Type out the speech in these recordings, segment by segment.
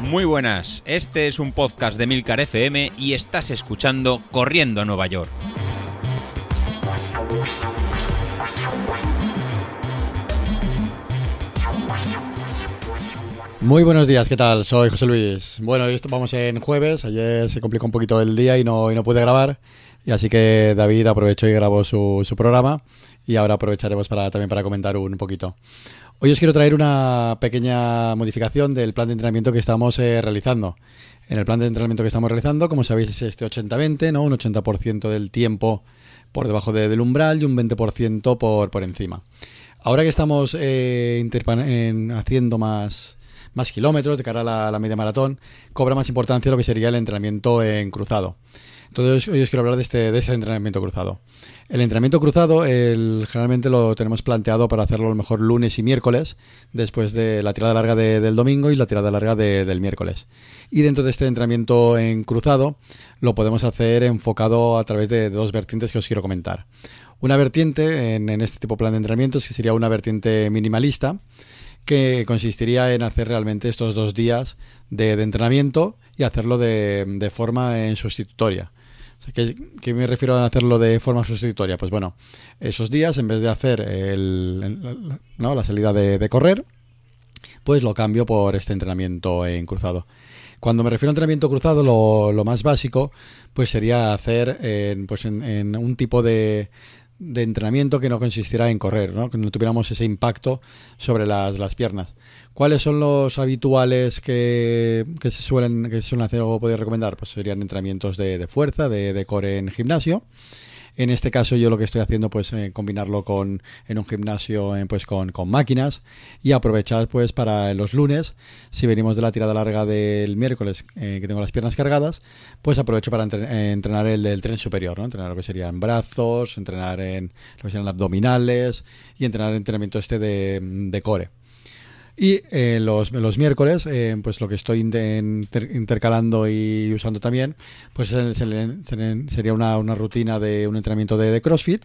Muy buenas, este es un podcast de Milcar FM y estás escuchando Corriendo a Nueva York. Muy buenos días, ¿qué tal? Soy José Luis. Bueno, hoy vamos en jueves, ayer se complicó un poquito el día y no, no pude grabar, y así que David aprovechó y grabó su, su programa y ahora aprovecharemos para, también para comentar un poquito. Hoy os quiero traer una pequeña modificación del plan de entrenamiento que estamos eh, realizando. En el plan de entrenamiento que estamos realizando, como sabéis, es este 80-20, ¿no? Un 80% del tiempo por debajo de- del umbral y un 20% por, por encima. Ahora que estamos eh, haciendo más, más kilómetros de cara a la, media maratón, cobra más importancia lo que sería el entrenamiento en cruzado. Entonces hoy os quiero hablar de este, de ese entrenamiento cruzado. El entrenamiento cruzado el, generalmente lo tenemos planteado para hacerlo a lo mejor lunes y miércoles, después de la tirada larga de- del domingo y la tirada larga de- del miércoles. Y dentro de este entrenamiento en cruzado lo podemos hacer enfocado a través de, dos vertientes que os quiero comentar. Una vertiente en, en este tipo de plan de entrenamientos que sería una vertiente minimalista, que consistiría en hacer realmente estos dos días de, entrenamiento y hacerlo de, forma en sustitutoria. ¿Qué, me refiero a hacerlo de forma sustitutoria? Pues bueno, esos días, en vez de hacer el- ¿no? la salida de, correr, pues lo cambio por este entrenamiento en cruzado. Cuando me refiero a entrenamiento cruzado, lo, más básico pues sería hacer en, pues en un tipo de, de entrenamiento que no consistiera en correr, ¿no? que no tuviéramos ese impacto sobre las, las piernas. ¿Cuáles son los habituales que, que se suelen que se suelen hacer o podéis recomendar? Pues serían entrenamientos de, de fuerza, de, de core en gimnasio. En este caso yo lo que estoy haciendo pues eh, combinarlo con en un gimnasio eh, pues con, con máquinas y aprovechar pues para los lunes si venimos de la tirada larga del miércoles eh, que tengo las piernas cargadas pues aprovecho para entre- entrenar el del tren superior, ¿no? entrenar lo que serían brazos, entrenar en lo que serían abdominales y entrenar el entrenamiento este de, de core. Y eh, los, los miércoles, eh, pues lo que estoy inter- inter- intercalando y usando también, pues se- se- se- sería una, una rutina de un entrenamiento de CrossFit,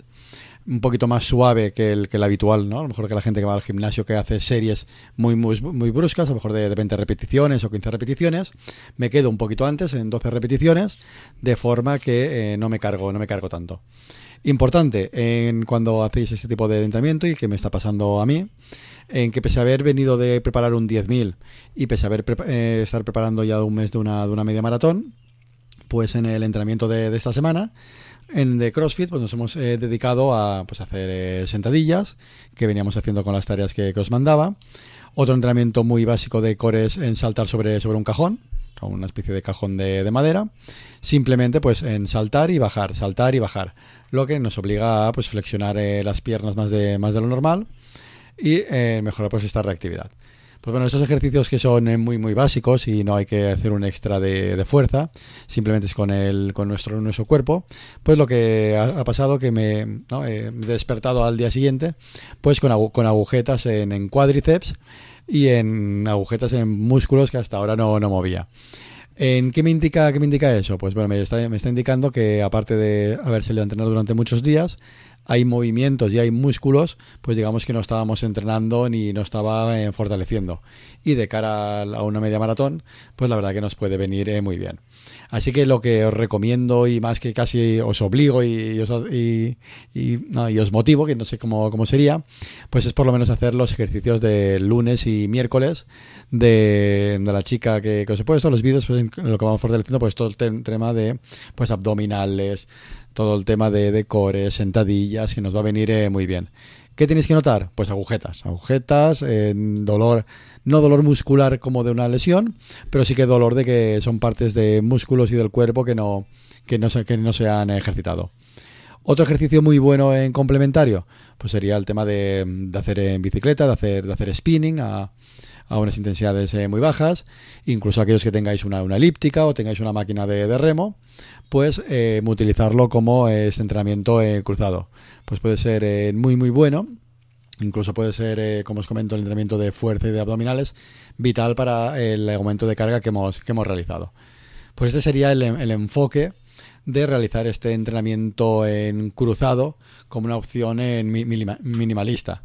un poquito más suave que el, que el habitual, ¿no? A lo mejor que la gente que va al gimnasio que hace series muy, muy, muy bruscas, a lo mejor de, de 20 repeticiones o 15 repeticiones, me quedo un poquito antes, en 12 repeticiones, de forma que eh, no me cargo, no me cargo tanto. Importante en cuando hacéis este tipo de entrenamiento y que me está pasando a mí, en que pese a haber venido de preparar un 10.000 y pese a haber prepa- eh, estar preparando ya un mes de una, de una media maratón, pues en el entrenamiento de esta semana, en de CrossFit, pues nos hemos eh, dedicado a pues, hacer eh, sentadillas, que veníamos haciendo con las tareas que, os mandaba. Otro entrenamiento muy básico de core es en saltar sobre, sobre un cajón, una especie de cajón de, de madera. Simplemente pues en saltar y bajar, saltar y bajar. Lo que nos obliga a pues flexionar eh, las piernas más de, más de lo normal y eh, mejorar pues esta reactividad. Pues bueno, estos ejercicios que son eh, muy muy básicos y no hay que hacer un extra de, de fuerza, simplemente es con el con nuestro nuestro cuerpo, pues lo que ha, ha pasado que me. Eh, he despertado al día siguiente, pues con, agu- con agujetas en, en cuádriceps y en agujetas en músculos que hasta ahora no, no movía. ¿En qué me indica qué me indica eso? Pues bueno, me está, me está indicando que aparte de a entrenar durante muchos días, hay movimientos y hay músculos, pues digamos que no estábamos entrenando ni no estaba eh, fortaleciendo. Y de cara a una media maratón, pues la verdad que nos puede venir eh, muy bien. Así que lo que os recomiendo y más que casi os obligo y, os, y, y- os motivo, que no sé cómo, cómo sería, pues es por lo menos hacer los ejercicios de lunes y miércoles de, la chica que, que os he puesto, los vídeos, pues lo que vamos fortaleciendo, pues todo el tem- tema de pues abdominales, todo el tema de, de core, sentadillas, que nos va a venir eh, muy bien. ¿Qué tenéis que notar? Pues agujetas, agujetas, eh, dolor, no dolor muscular como de una lesión, pero sí que dolor de que son partes de músculos y del cuerpo que no, que no, se, que no se han ejercitado. Otro ejercicio muy bueno en complementario, pues sería el tema de, de hacer en bicicleta, de hacer, de hacer spinning a, a unas intensidades eh, muy bajas, incluso aquellos que tengáis una, una elíptica o tengáis una máquina de, remo, pues eh, utilizarlo como eh, este entrenamiento eh, cruzado. Pues puede ser muy muy bueno, incluso puede ser, como os comento, el entrenamiento de fuerza y de abdominales, vital para el aumento de carga que hemos, que hemos realizado. Pues este sería el, el enfoque de realizar este entrenamiento en cruzado como una opción en minimalista.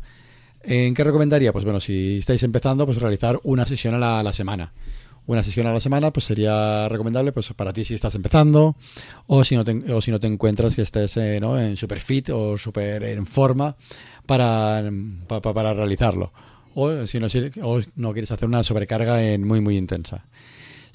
¿En qué recomendaría? Pues bueno, si estáis empezando, pues realizar una sesión a la, semana. Una sesión a la semana, pues sería recomendable pues para ti si estás empezando o si no te, no encuentras que estés eh, en super fit o super en forma para, para, realizarlo. O si no, o no quieres hacer una sobrecarga en muy, muy intensa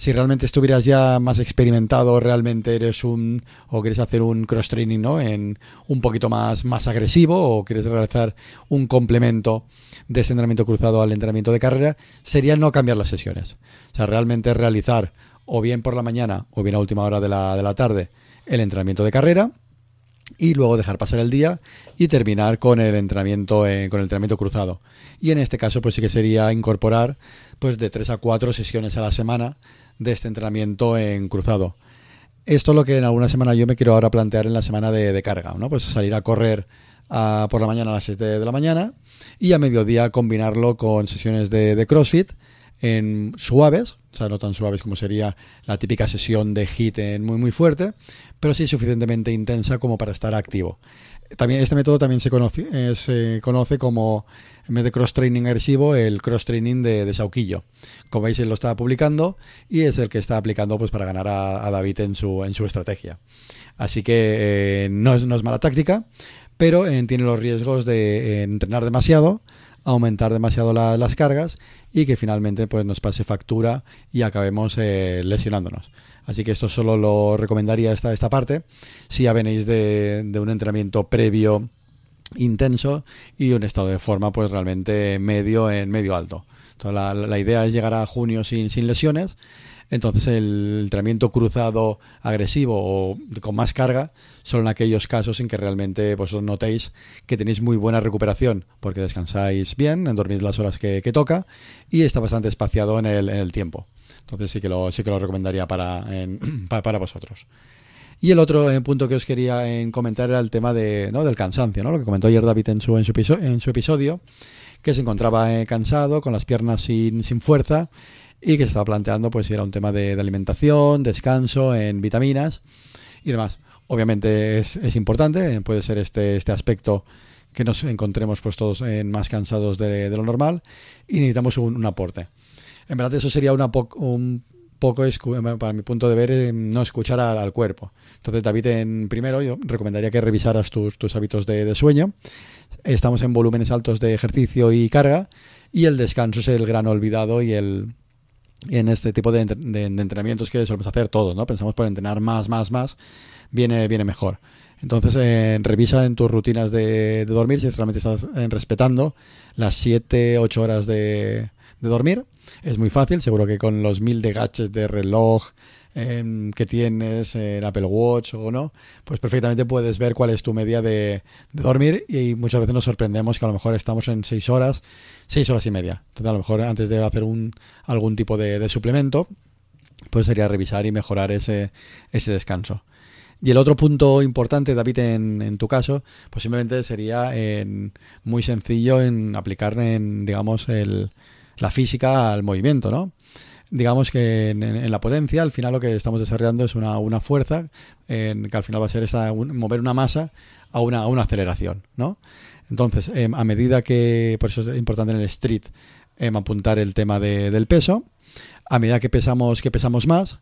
si realmente estuvieras ya más experimentado, realmente eres un o quieres hacer un cross training, ¿no? En un poquito más más agresivo o quieres realizar un complemento de ese entrenamiento cruzado al entrenamiento de carrera, sería no cambiar las sesiones. O sea, realmente realizar o bien por la mañana o bien a última hora de la, de la tarde el entrenamiento de carrera y luego dejar pasar el día y terminar con el entrenamiento eh, con el entrenamiento cruzado. Y en este caso pues sí que sería incorporar pues de tres a cuatro sesiones a la semana de este entrenamiento en cruzado. Esto es lo que en alguna semana yo me quiero ahora plantear en la semana de, carga, ¿no? Pues salir a correr por la mañana a las 7 de la mañana y a mediodía combinarlo con sesiones de, CrossFit en suaves, o sea, no tan suaves como sería la típica sesión de HIT en muy muy fuerte, pero sí suficientemente intensa como para estar activo. También este método también se conoce, eh, se conoce como en vez de cross training agresivo, el cross training de, Sauquillo. Como veis, él lo está publicando y es el que está aplicando pues para ganar a, David en su, en su estrategia. Así que eh, no, es, no, es, mala táctica, pero eh, tiene los riesgos de entrenar demasiado, aumentar demasiado las cargas y que finalmente pues nos pase factura y acabemos lesionándonos. Así que esto solo lo recomendaría esta, esta parte. Si ya venéis de, de un entrenamiento previo intenso y un estado de forma pues realmente medio en medio alto. Entonces, la, idea es llegar a junio sin, sin lesiones. Entonces el entrenamiento cruzado agresivo o con más carga son aquellos casos en que realmente vosotros notéis que tenéis muy buena recuperación porque descansáis bien, dormís las horas que, toca y está bastante espaciado en el, tiempo. Entonces sí que lo, sí que lo recomendaría para, para vosotros. Y el otro eh, punto que os quería eh, comentar era el tema de, ¿no? del cansancio, ¿no? lo que comentó ayer David en su, su, en su episodio, que se encontraba eh, cansado, con las piernas sin, sin fuerza y que se estaba planteando pues si era un tema de, alimentación, descanso, en vitaminas y demás. Obviamente es, es importante, puede ser este, este aspecto que nos encontremos pues todos más cansados de, lo normal y necesitamos un, aporte. En verdad eso sería un poco, para mi punto de ver, eh, no escuchar al, cuerpo. Entonces, David, en primero, yo recomendaría que revisaras tus, tus hábitos de, sueño. Estamos en volúmenes altos de ejercicio y carga, y el descanso es el gran olvidado y el en este tipo de, entrenamientos que solemos hacer todos, ¿no? Pensamos por entrenar más, más, más, viene, viene mejor. Entonces, eh, revisa en tus rutinas de, dormir si realmente estás eh, respetando las 7, 8 horas de, de dormir es muy fácil, seguro que con los mil de de reloj em, que tienes en Apple Watch o no, pues perfectamente puedes ver cuál es tu media de, dormir y muchas veces nos sorprendemos que a lo mejor estamos en seis horas, seis horas y media. Entonces a lo mejor antes de hacer un, algún tipo de, suplemento, pues sería revisar y mejorar ese, ese descanso. Y el otro punto importante, David, en, en tu caso, pues simplemente sería en, muy sencillo en aplicar en, digamos, el, la física al movimiento, ¿no? Digamos que en, la potencia, al final lo que estamos desarrollando es una, una fuerza que al final va a ser esa, mover una masa a una, a una aceleración, ¿no? Entonces, em, a medida que, por eso es importante en el street em, apuntar el tema de, del peso, a medida que pesamos, que pesamos más,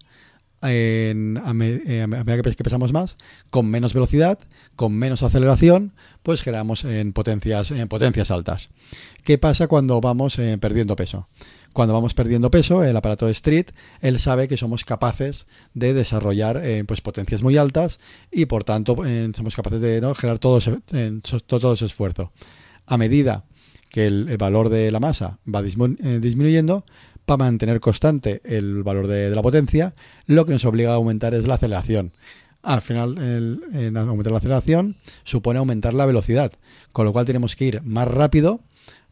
en, a, medida que pesamos más, con menos velocidad, con menos aceleración, pues generamos en potencias, en potencias altas. ¿Qué pasa cuando vamos eh, perdiendo peso? Cuando vamos perdiendo peso, el aparato de Street, él sabe que somos capaces de desarrollar eh, pues potencias muy altas y por tanto eh, somos capaces de ¿no? generar todo ese, todo ese esfuerzo. A medida que el, valor de la masa va disminuyendo, para mantener constante el valor de, la potencia, lo que nos obliga a aumentar es la aceleración. Al final, el, aumentar la aceleración supone aumentar la velocidad, con lo cual tenemos que ir más rápido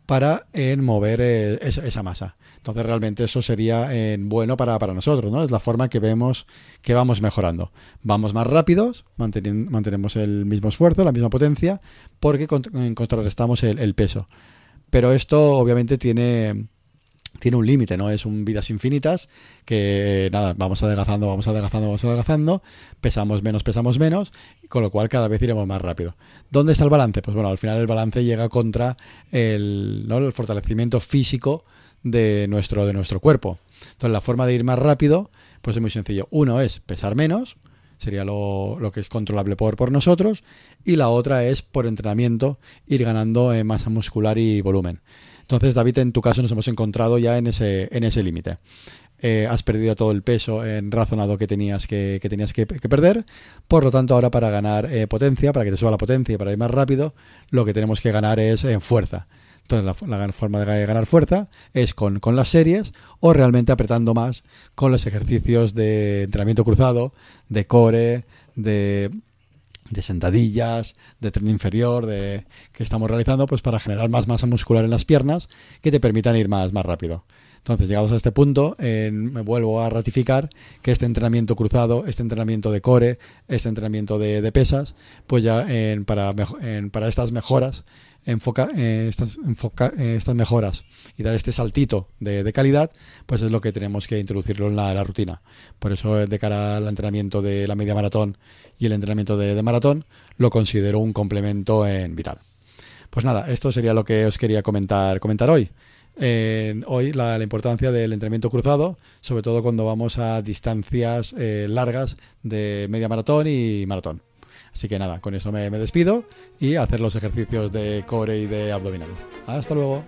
para mover eh, esa, masa. Entonces realmente eso sería bueno para, nosotros, ¿no? Es la forma que vemos que vamos mejorando. Vamos más rápidos, mantenemos el mismo esfuerzo, la misma potencia, porque contrarrestamos el peso. Pero esto obviamente tiene tiene un límite, no es un vidas infinitas que nada, vamos adelgazando, vamos adelgazando, vamos adelgazando, pesamos menos, pesamos menos, con lo cual cada vez iremos más rápido. ¿Dónde está el balance? Pues bueno, al final el balance llega contra el, ¿no? el fortalecimiento físico de nuestro, de nuestro cuerpo. Entonces la forma de ir más rápido, pues es muy sencillo. Uno es pesar menos, sería lo, lo que es controlable por, por nosotros, y la otra es por entrenamiento ir ganando en masa muscular y volumen. Entonces, David, en tu caso nos hemos encontrado ya en ese, en ese límite. Eh, has perdido todo el peso en razonado que tenías que, tenías que, perder. Por lo tanto, ahora para ganar eh, potencia, para que te suba la potencia y para ir más rápido, lo que tenemos que ganar es en fuerza. Entonces, la, la, forma de ganar fuerza es con, las series o realmente apretando más con los ejercicios de entrenamiento cruzado, de core, de de sentadillas, de tren inferior, de que estamos realizando, pues para generar más masa muscular en las piernas que te permitan ir más, más rápido. Entonces, llegados a este punto, eh, me vuelvo a ratificar que este entrenamiento cruzado, este entrenamiento de core, este entrenamiento de, pesas, pues ya en, para, en, para estas mejoras, enfoca, eh, eh, estas mejoras y dar este saltito de, calidad, pues es lo que tenemos que introducirlo en la, la, rutina. Por eso, de cara al entrenamiento de la media maratón y el entrenamiento de, de maratón, lo considero un complemento en vital. Pues nada, esto sería lo que os quería comentar, comentar hoy eh, hoy la, importancia del entrenamiento cruzado, sobre todo cuando vamos a distancias eh, largas de media maratón y maratón. Así que nada, con eso me, me despido y hacer los ejercicios de core y de abdominales. Hasta luego.